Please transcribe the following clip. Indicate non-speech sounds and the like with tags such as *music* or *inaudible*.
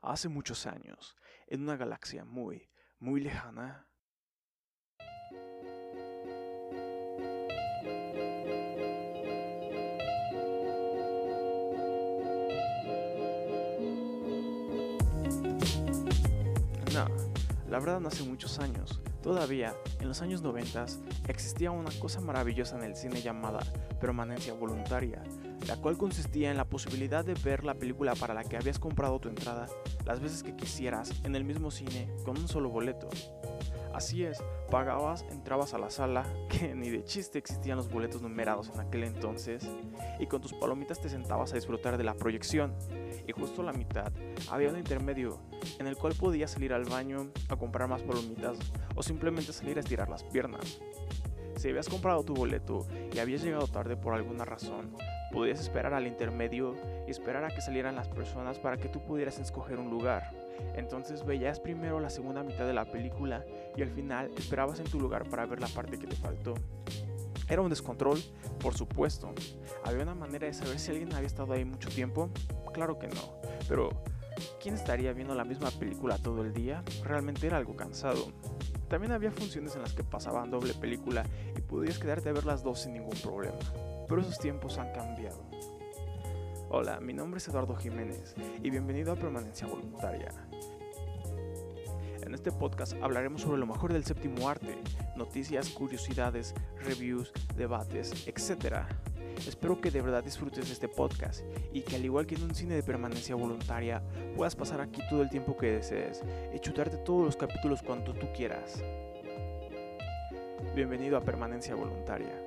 Hace muchos años, en una galaxia muy, muy lejana, No, la verdad no hace muchos años. Todavía, en los años 90, existía una cosa maravillosa en el cine llamada permanencia voluntaria, la cual consistía en la posibilidad de ver la película para la que habías comprado tu entrada las veces que quisieras en el mismo cine con un solo boleto. Así es, pagabas, entrabas a la sala, *laughs* que ni de chiste existían los boletos numerados en aquel entonces, y con tus palomitas te sentabas a disfrutar de la proyección. Y justo a la mitad había un intermedio en el cual podías salir al baño a comprar más palomitas o simplemente salir a estirar las piernas. Si habías comprado tu boleto y habías llegado tarde por alguna razón, podías esperar al intermedio y esperar a que salieran las personas para que tú pudieras escoger un lugar. Entonces veías primero la segunda mitad de la película y al final esperabas en tu lugar para ver la parte que te faltó. ¿Era un descontrol? Por supuesto. ¿Había una manera de saber si alguien había estado ahí mucho tiempo? Claro que no. Pero, ¿quién estaría viendo la misma película todo el día? Realmente era algo cansado. También había funciones en las que pasaban doble película y podías quedarte a ver las dos sin ningún problema. Pero esos tiempos han cambiado. Hola, mi nombre es Eduardo Jiménez y bienvenido a Permanencia Voluntaria. En este podcast hablaremos sobre lo mejor del séptimo arte, noticias, curiosidades, reviews, debates, etc. Espero que de verdad disfrutes este podcast y que al igual que en un cine de permanencia voluntaria puedas pasar aquí todo el tiempo que desees y chutarte todos los capítulos cuanto tú quieras. Bienvenido a Permanencia Voluntaria.